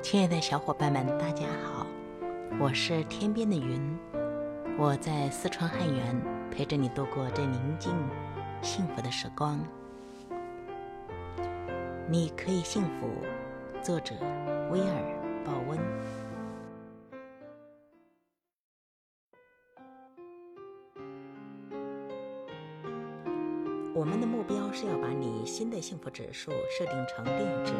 亲爱的小伙伴们，大家好，我是天边的云，我在四川汉源陪着你度过这宁静、幸福的时光。你可以幸福，作者威尔·鲍温。我们的目标是要把你新的幸福指数设定成定值，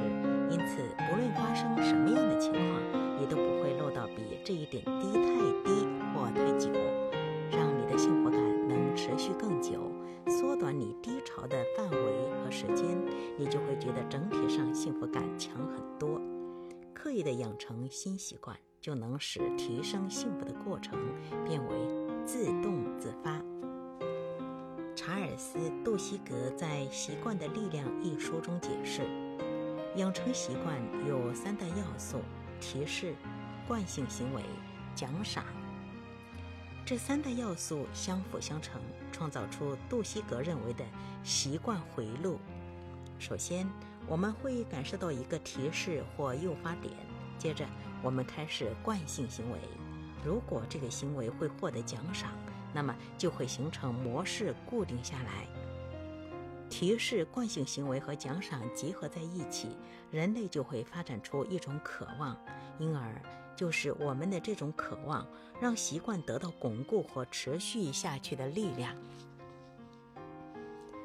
因此不论发生什么样的情况，你都不会落到比这一点低太低或太久，让你的幸福感能持续更久，缩短你低潮的范围和时间，你就会觉得整体上幸福感强很多。刻意的养成新习惯，就能使提升幸福的过程变为自动自发。查尔斯·杜西格在《习惯的力量》一书中解释，养成习惯有三大要素：提示、惯性行为、奖赏。这三大要素相辅相成，创造出杜西格认为的习惯回路。首先，我们会感受到一个提示或诱发点，接着我们开始惯性行为。如果这个行为会获得奖赏，那么就会形成模式，固定下来。提示、惯性行为和奖赏结合在一起，人类就会发展出一种渴望，因而就是我们的这种渴望，让习惯得到巩固和持续下去的力量。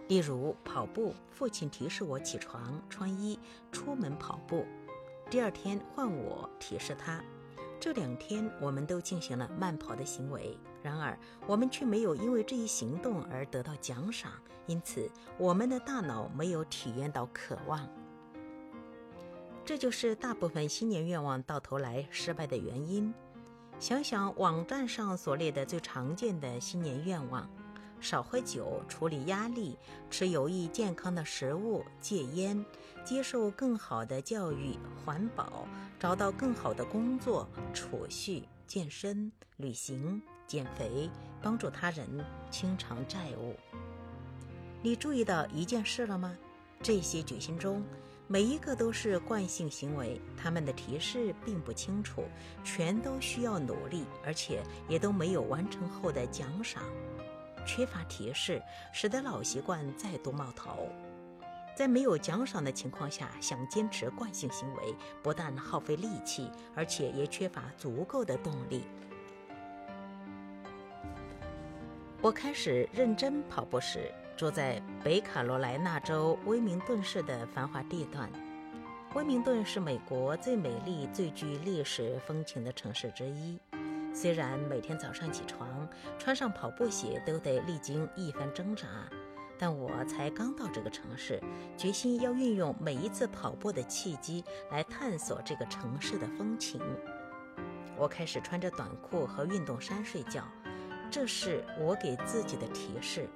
例如跑步，父亲提示我起床、穿衣、出门跑步，第二天换我提示他。这两天我们都进行了慢跑的行为，然而我们却没有因为这一行动而得到奖赏，因此我们的大脑没有体验到渴望。这就是大部分新年愿望到头来失败的原因。想想网站上所列的最常见的新年愿望：少喝酒、处理压力、吃有益健康的食物、戒烟。接受更好的教育、环保、找到更好的工作、储蓄、健身、旅行、减肥、帮助他人、清偿债务。你注意到一件事了吗？这些决心中，每一个都是惯性行为，他们的提示并不清楚，全都需要努力，而且也都没有完成后的奖赏。缺乏提示，使得老习惯再度冒头。在没有奖赏的情况下，想坚持惯性行为，不但耗费力气，而且也缺乏足够的动力。我开始认真跑步时，住在北卡罗来纳州威明顿市的繁华地段。威明顿是美国最美丽、最具历史风情的城市之一。虽然每天早上起床，穿上跑步鞋都得历经一番挣扎。但我才刚到这个城市，决心要运用每一次跑步的契机来探索这个城市的风情。我开始穿着短裤和运动衫睡觉，这是我给自己的提示。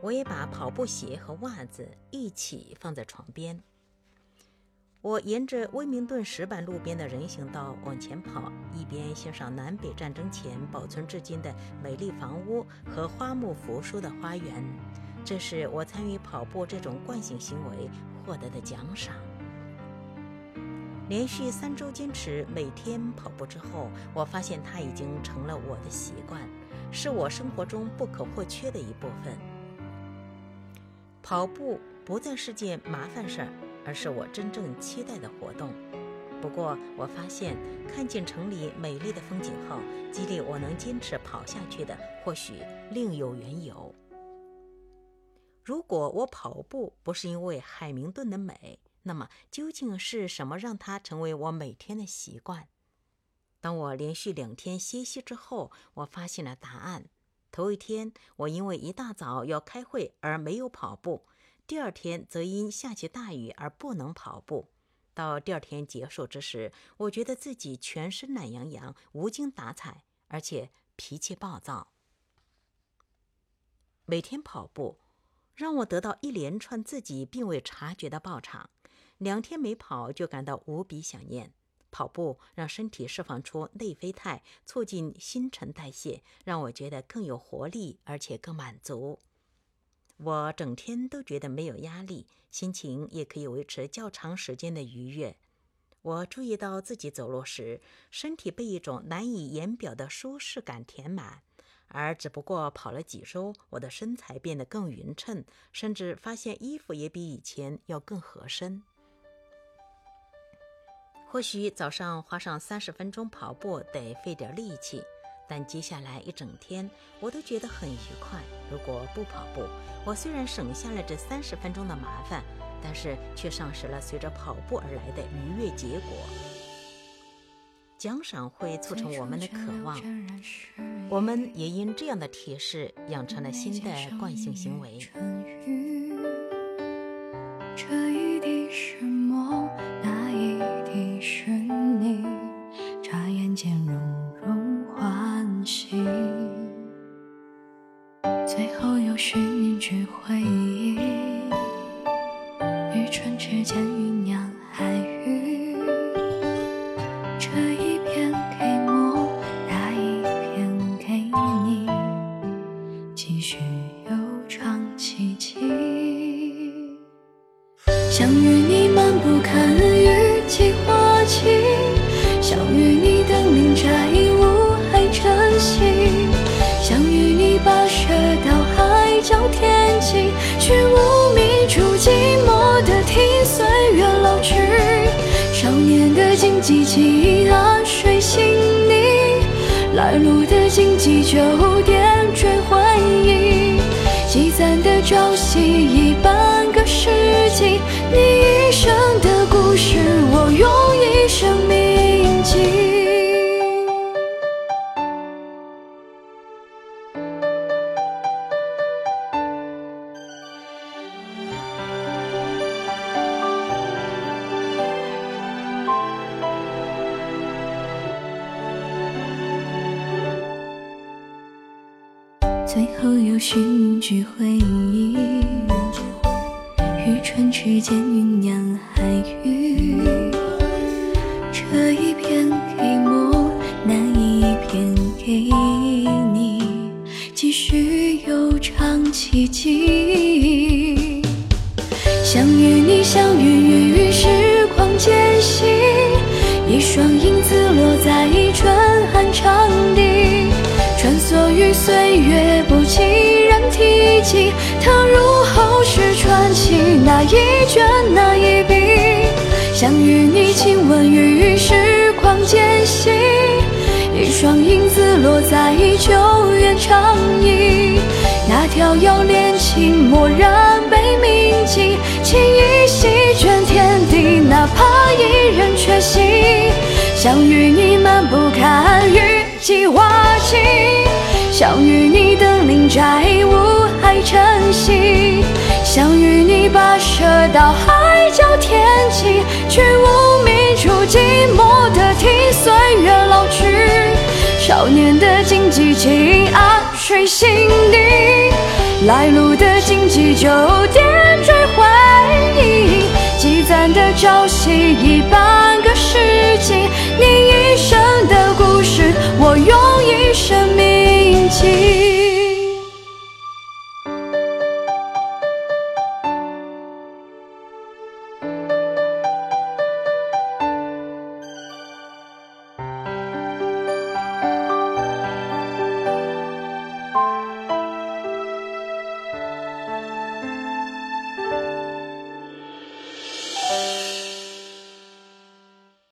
我也把跑步鞋和袜子一起放在床边。我沿着威明顿石板路边的人行道往前跑，一边欣赏南北战争前保存至今的美丽房屋和花木扶疏的花园。这是我参与跑步这种惯性行为获得的奖赏。连续三周坚持每天跑步之后，我发现它已经成了我的习惯，是我生活中不可或缺的一部分。跑步不再是件麻烦事儿。而是我真正期待的活动。不过，我发现看见城里美丽的风景后，激励我能坚持跑下去的，或许另有缘由。如果我跑步不是因为海明顿的美，那么究竟是什么让它成为我每天的习惯？当我连续两天歇息之后，我发现了答案。头一天，我因为一大早要开会而没有跑步。第二天则因下起大雨而不能跑步。到第二天结束之时，我觉得自己全身懒洋洋、无精打采，而且脾气暴躁。每天跑步，让我得到一连串自己并未察觉的报偿。两天没跑就感到无比想念。跑步让身体释放出内啡肽，促进新陈代谢，让我觉得更有活力，而且更满足。我整天都觉得没有压力，心情也可以维持较长时间的愉悦。我注意到自己走路时，身体被一种难以言表的舒适感填满。而只不过跑了几周，我的身材变得更匀称，甚至发现衣服也比以前要更合身。或许早上花上三十分钟跑步得费点力气，但接下来一整天我都觉得很愉快。如果不跑步，我虽然省下了这三十分钟的麻烦，但是却丧失了随着跑步而来的愉悦结果。奖赏会促成我们的渴望，我们也因这样的提示养成了新的惯性行为。去回忆，于唇齿间酝酿爱语，这一片给梦，那一片给你，继续悠长奇迹。想与你。年的荆棘记啊，谁信你？来路的荆棘就点缀回忆，积攒的朝夕一半最后又寻句回忆。与唇之间酝酿海语，这一片给我，那一片给你，继续悠长奇迹。相遇岁月，不期然提起，踏入后世传奇。那一卷，那一笔，想与你亲吻于时光间隙，一双影子落在久远长椅，那条遥恋情蓦然被铭记，情意席卷天地，哪怕一人缺席，想与你漫步看雨季花期，想与你登临摘雾海晨曦，想与你跋涉到海角天际，去无名处寂寞的听岁月老去。少年的荆棘，请安睡心底，来路的荆棘就点缀回忆，积攒的朝夕一半。